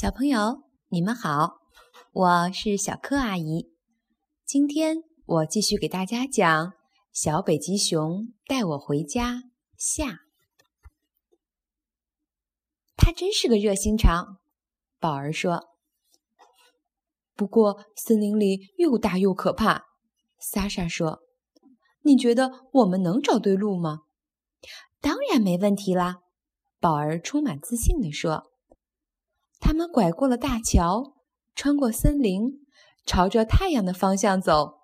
小朋友，你们好，我是小柯阿姨。今天我继续给大家讲《小北极熊带我回家》下。他真是个热心肠，宝儿说。不过森林里又大又可怕，莎莎说。你觉得我们能找对路吗？当然没问题啦，宝儿充满自信地说。他们拐过了大桥，穿过森林，朝着太阳的方向走。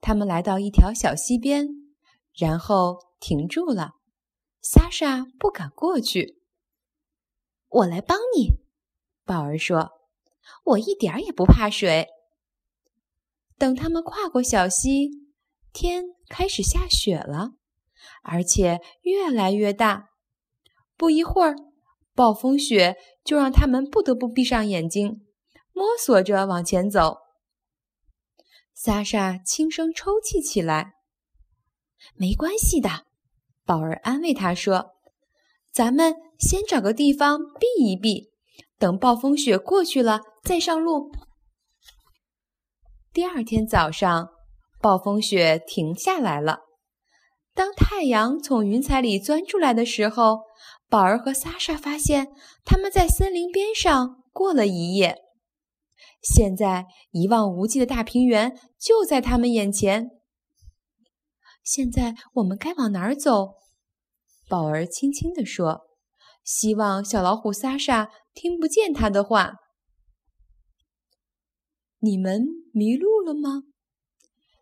他们来到一条小溪边，然后停住了。莎莎不敢过去。我来帮你，宝儿说：“我一点儿也不怕水。”等他们跨过小溪，天开始下雪了，而且越来越大。不一会儿。暴风雪就让他们不得不闭上眼睛，摸索着往前走。莎莎轻声抽泣起来。“没关系的，”宝儿安慰她说，“咱们先找个地方避一避，等暴风雪过去了再上路。”第二天早上，暴风雪停下来了。当太阳从云彩里钻出来的时候，宝儿和莎莎发现他们在森林边上过了一夜。现在一望无际的大平原就在他们眼前。现在我们该往哪儿走？宝儿轻轻地说，希望小老虎莎莎听不见他的话。你们迷路了吗？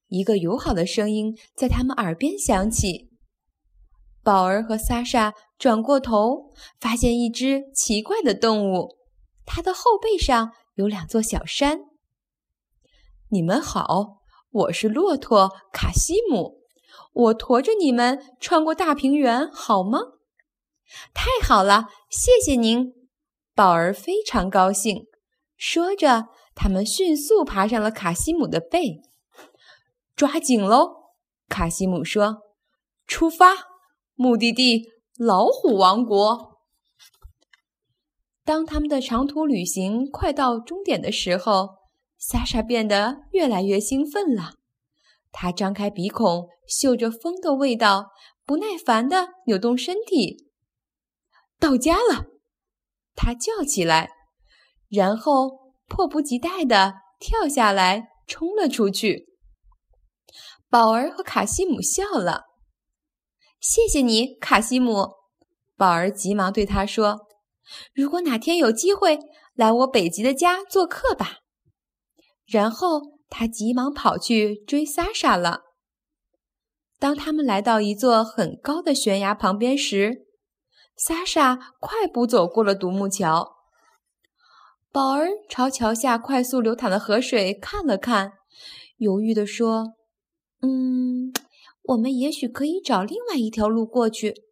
一个友好的声音在他们耳边响起。宝儿和萨莎转过头，发现一只奇怪的动物，它的后背上有两座小山。你们好，我是骆驼卡西姆，我驮着你们穿过大平原，好吗？太好了，谢谢您。宝儿非常高兴。说着，他们迅速爬上了卡西姆的背。抓紧喽！卡西姆说：“出发，目的地老虎王国。”当他们的长途旅行快到终点的时候，莎莎变得越来越兴奋了。她张开鼻孔，嗅着风的味道，不耐烦地扭动身体。到家了，他叫起来，然后迫不及待地跳下来，冲了出去。宝儿和卡西姆笑了。谢谢你，卡西姆。宝儿急忙对他说：“如果哪天有机会来我北极的家做客吧。”然后他急忙跑去追萨莎了。当他们来到一座很高的悬崖旁边时，萨莎快步走过了独木桥。宝儿朝桥下快速流淌的河水看了看，犹豫地说。嗯，我们也许可以找另外一条路过去。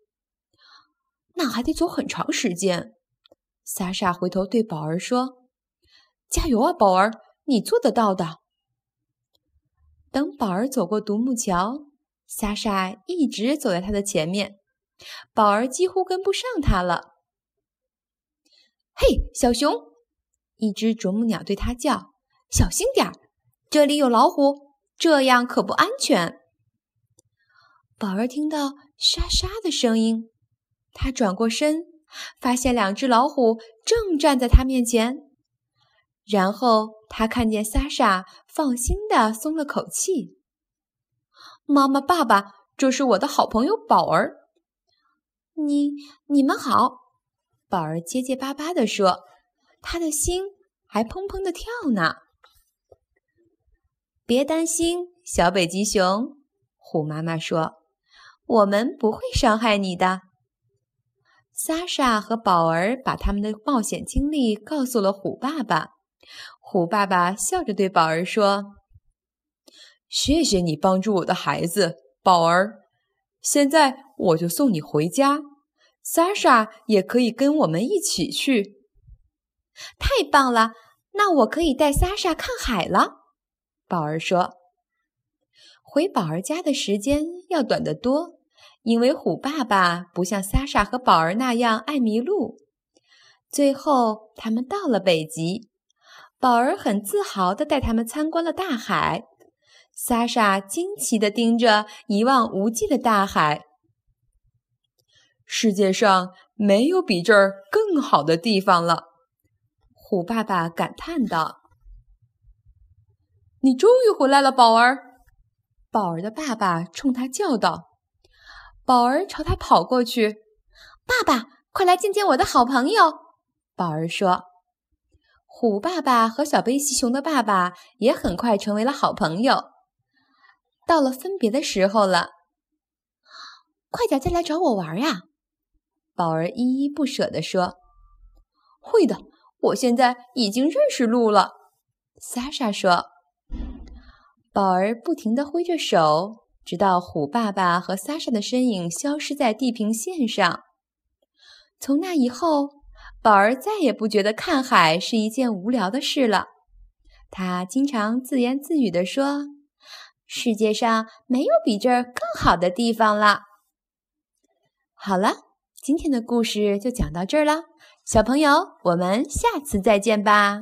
那还得走很长时间。萨莎回头对宝儿说：“加油啊，宝儿，你做得到的。”等宝儿走过独木桥，莎莎一直走在他的前面，宝儿几乎跟不上他了。嘿，小熊！一只啄木鸟对他叫：“小心点儿，这里有老虎。”这样可不安全。宝儿听到沙沙的声音，他转过身，发现两只老虎正站在他面前。然后他看见莎莎，放心的松了口气。妈妈、爸爸，这是我的好朋友宝儿。你、你们好，宝儿结结巴巴地说，他的心还砰砰地跳呢。别担心，小北极熊，虎妈妈说：“我们不会伤害你的。”萨莎和宝儿把他们的冒险经历告诉了虎爸爸。虎爸爸笑着对宝儿说：“谢谢你帮助我的孩子，宝儿。现在我就送你回家，莎莎也可以跟我们一起去。”太棒了！那我可以带莎莎看海了。宝儿说：“回宝儿家的时间要短得多，因为虎爸爸不像莎莎和宝儿那样爱迷路。最后，他们到了北极，宝儿很自豪地带他们参观了大海。莎莎惊奇地盯着一望无际的大海。世界上没有比这儿更好的地方了，虎爸爸感叹道。“你终于回来了，宝儿！”宝儿的爸爸冲他叫道。宝儿朝他跑过去，“爸爸，快来见见我的好朋友！”宝儿说。虎爸爸和小贝西熊的爸爸也很快成为了好朋友。到了分别的时候了，快点再来找我玩呀！宝儿依依不舍地说：“会的，我现在已经认识路了。”莎莎说。宝儿不停地挥着手，直到虎爸爸和萨莎的身影消失在地平线上。从那以后，宝儿再也不觉得看海是一件无聊的事了。他经常自言自语地说：“世界上没有比这儿更好的地方了。”好了。今天的故事就讲到这儿了，小朋友，我们下次再见吧。